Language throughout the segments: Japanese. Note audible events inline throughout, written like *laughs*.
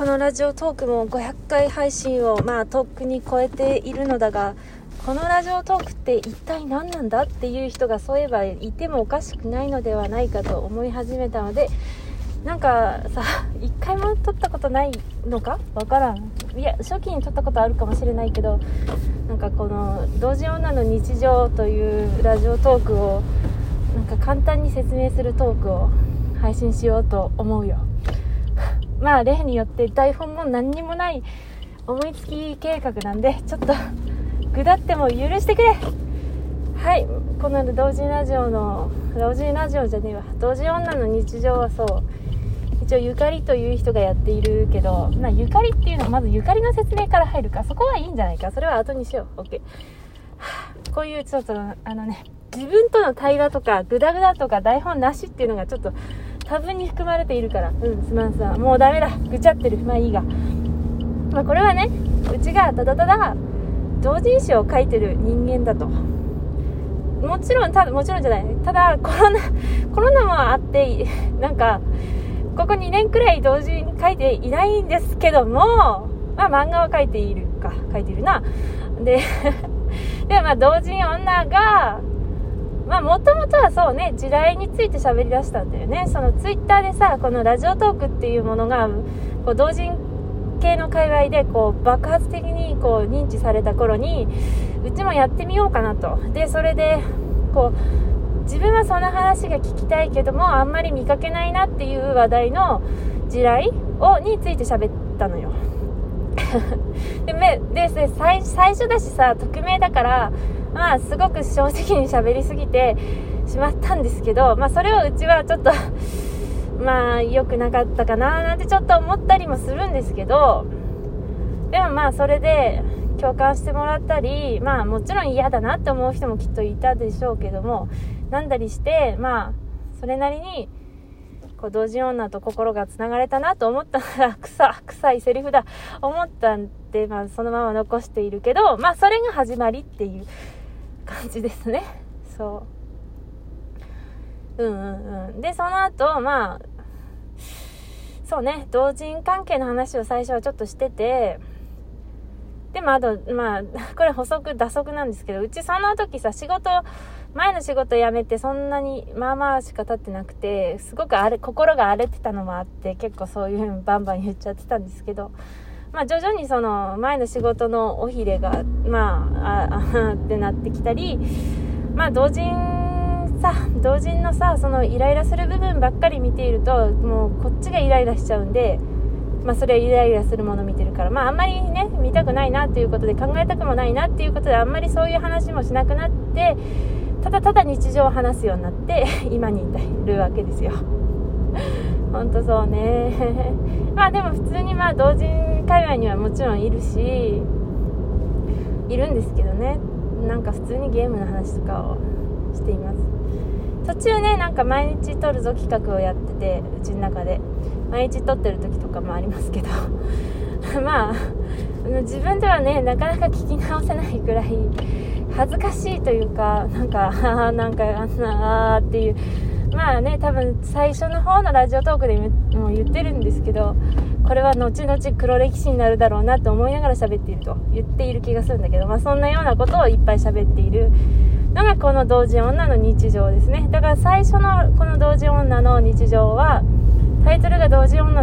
このラジオトークも500回配信をまあとっくに超えているのだがこのラジオトークって一体何なんだっていう人がそういえばいてもおかしくないのではないかと思い始めたのでなんかさ一回も撮ったことないのか？わからん。いや初期に撮ったことあるかもしれないけどなんかこの「同時女の日常」というラジオトークをなんか簡単に説明するトークを配信しようと思うよ。まあ例によって台本も何にもない思いつき計画なんでちょっと下っても許してくれ。はいこの同時ラジオの同時ラジオじゃねえわ。同時女の日常はそう一応ゆかりという人がやっているけど、まあ、ゆかりっていうのはまずゆかりの説明から入るか。そこはいいんじゃないか。それは後にしよう。OK こういうちょっとあのね自分との対話とかグダグダとか台本なしっていうのがちょっと多分に含まれているから。うんすまんさもうダメだ。ぐちゃってる。まあいいが。まあこれはねうちがただただ同人誌を書いてる人間だと。もちろんただもちろんじゃない。ただコロナ *laughs* コロナもあってなんかここ2年くらい同時に書いていないんですけどもまあ漫画は書いているか。書いているな。で *laughs* でまあ同人女がまあ、もともとはそうね、時代について喋り出したんだよね。そのツイッターでさ、このラジオトークっていうものが、こう、同人系の界隈で、こう、爆発的に、こう、認知された頃に、うちもやってみようかなと。で、それで、こう、自分はその話が聞きたいけども、あんまり見かけないなっていう話題の地雷を、について喋ったのよ。*laughs* で、め、で、最初だしさ、匿名だから、まあ、すごく正直に喋りすぎてしまったんですけど、まあ、それをうちはちょっと *laughs* まあ、良くなかったかななんてちょっと思ったりもするんですけど、でもまあ、それで共感してもらったり、まあ、もちろん嫌だなって思う人もきっといたでしょうけども、なんだりして、まあ、それなりに、こう、同人女と心が繋がれたなと思ったら、*laughs* 臭、臭いセリフだ、思ったんで、まあ、そのまま残しているけど、まあ、それが始まりっていう感じですね。そう。うんうんうん。でその後まあそうね同人関係の話を最初はちょっとしててでもあとまあ *laughs* これ補足打足なんですけどうちその時さ仕事前の仕事辞めてそんなにまあまあしか経ってなくてすごくあれ心が荒れてたのもあって結構そういうふうにバンバン言っちゃってたんですけどまあ、徐々にその前の仕事の尾ひれが、まあ、あ、あ *laughs* ってなってきたり、まあ、同人さ、同人のさ、そのイライラする部分ばっかり見ていると、もうこっちがイライラしちゃうんで、まあ、それはイライラするもの見てるから、まあ、あんまりね、見たくないなっていうことで、考えたくもないなっていうことで、あんまりそういう話もしなくなって、ただただ日常を話すようになって、*laughs* 今に至るわけですよ。ほんとそうね。*laughs* まあでも普通にまあ同人界隈にはもちろんいるし、いるんですけどね。なんか普通にゲームの話とかをしています。途中ね、なんか毎日撮るぞ企画をやってて、うちの中で。毎日撮ってる時とかもありますけど。*laughs* まあ、自分ではね、なかなか聞き直せないぐらい恥ずかしいというか、なんか、なんかあんな、あーっていう、まあね、多分最初の方のラジオトークでも言ってるんですけど、これは後々黒歴史になるだろうなって思いながら喋っていると言っている気がするんだけど、まあそんなようなことをいっぱい喋っているのがこの同時女の日常ですね。だから最初のこの同時女の日常は、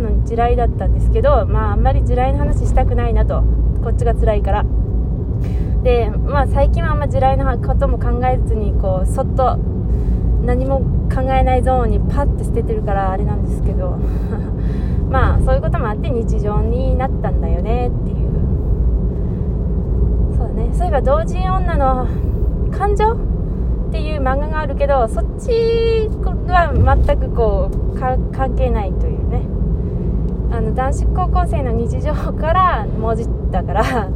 が同時女の地雷だったんですけど、まああんまり地雷の話したくないなと。こっちが辛いから。で、まあ最近はあんま地雷のことも考えずに、こう、そっと何も考えないゾーンにパッて捨ててるからあれなんですけど *laughs* まあそういうこともあって日常になったんだよねっていうそうねそういえば同人女の感情っていう漫画があるけどそっちは全くこう関係ないというねあの男子高校生の日常から文字ったから *laughs*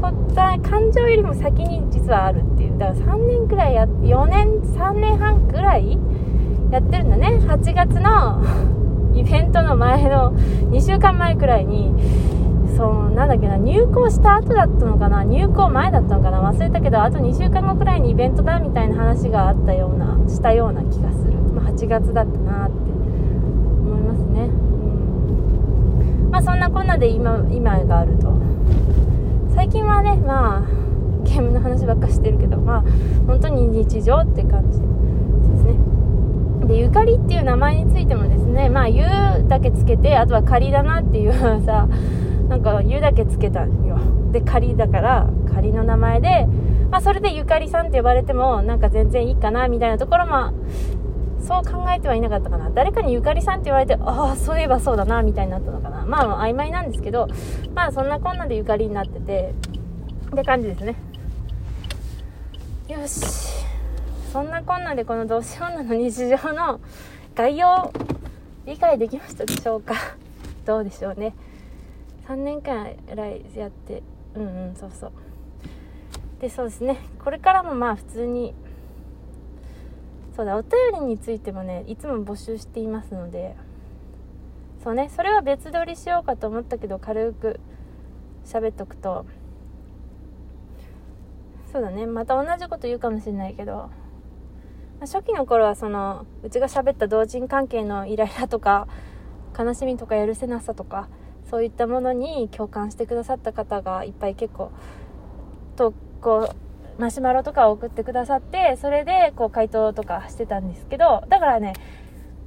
そった感情よりも先に実はあるっていう。だから3年くらいや4年3年半くらいやってるんだね。8月の *laughs* イベントの前の2週間前くらいにそうなんだっけな入校した後だったのかな入校前だったのかな忘れたけどあと2週間後くらいにイベントだみたいな話があったようなしたような気がする、まあ、8月だったなって思いますね、そんなこんなで今今があると。最近はねまあゲームの話ばっかしてるけどまあ本当に日常って感じですね。でゆかりっていう名前についてもですねまあ「ゆ」だけつけてあとは仮だなっていうさなんか「ゆ」だけつけたんよ。で仮だから仮の名前でまあそれでゆかりさんって呼ばれてもなんか全然いいかなみたいなところもそう考えてはいなかったかな。誰かにゆかりさんって言われてああそういえばそうだなみたいになったのかな。まあ曖昧なんですけどまあそんなこんなでゆかりになっててって感じですね。よし。そんなこんなでこの同志女の日常の概要理解できましたでしょうか。*laughs* どうでしょうね。3年間来やってうんうんそうそう。でそうですね。これからもまあ普通にそうだお便りについてもねいつも募集していますので。そうねそれは別撮りしようかと思ったけど軽く喋っとくと。そうだねまた同じこと言うかもしれないけど、まあ、初期の頃はそのうちが喋った同人関係のイライラとか悲しみとかやるせなさとかそういったものに共感してくださった方がいっぱい結構とこうマシュマロとかを送ってくださってそれでこう回答とかしてたんですけどだからね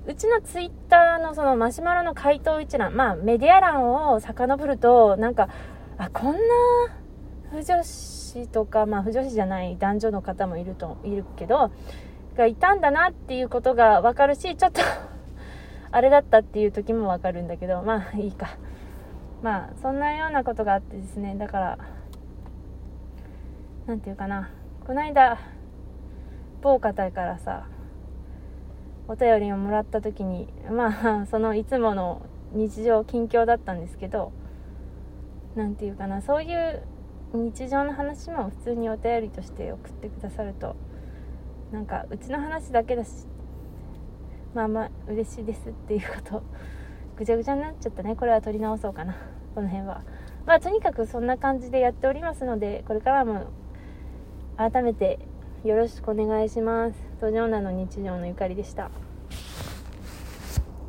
うちのツイッターのそのマシュマロの回答一覧まあメディア欄を遡るとなんかあこんな不女子とかまあ不女子じゃない男女の方もいるといるけどがいたんだなっていうことが分かるしちょっと *laughs* あれだったっていう時も分かるんだけどまあいいか。まあそんなようなことがあってですねだから何て言うかな。この間某方からさお便りをもらった時にまあ *laughs* そのいつもの日常近況だったんですけど何て言うかなそういう日常の話も普通にお便りとして送ってくださるとなんかうちの話だけだしまあまあ嬉しいですっていうことぐちゃぐちゃになっちゃったね。これは取り直そうかな。この辺は。まあとにかくそんな感じでやっておりますのでこれからも改めてよろしくお願いします。東女女の日常のゆかりでした。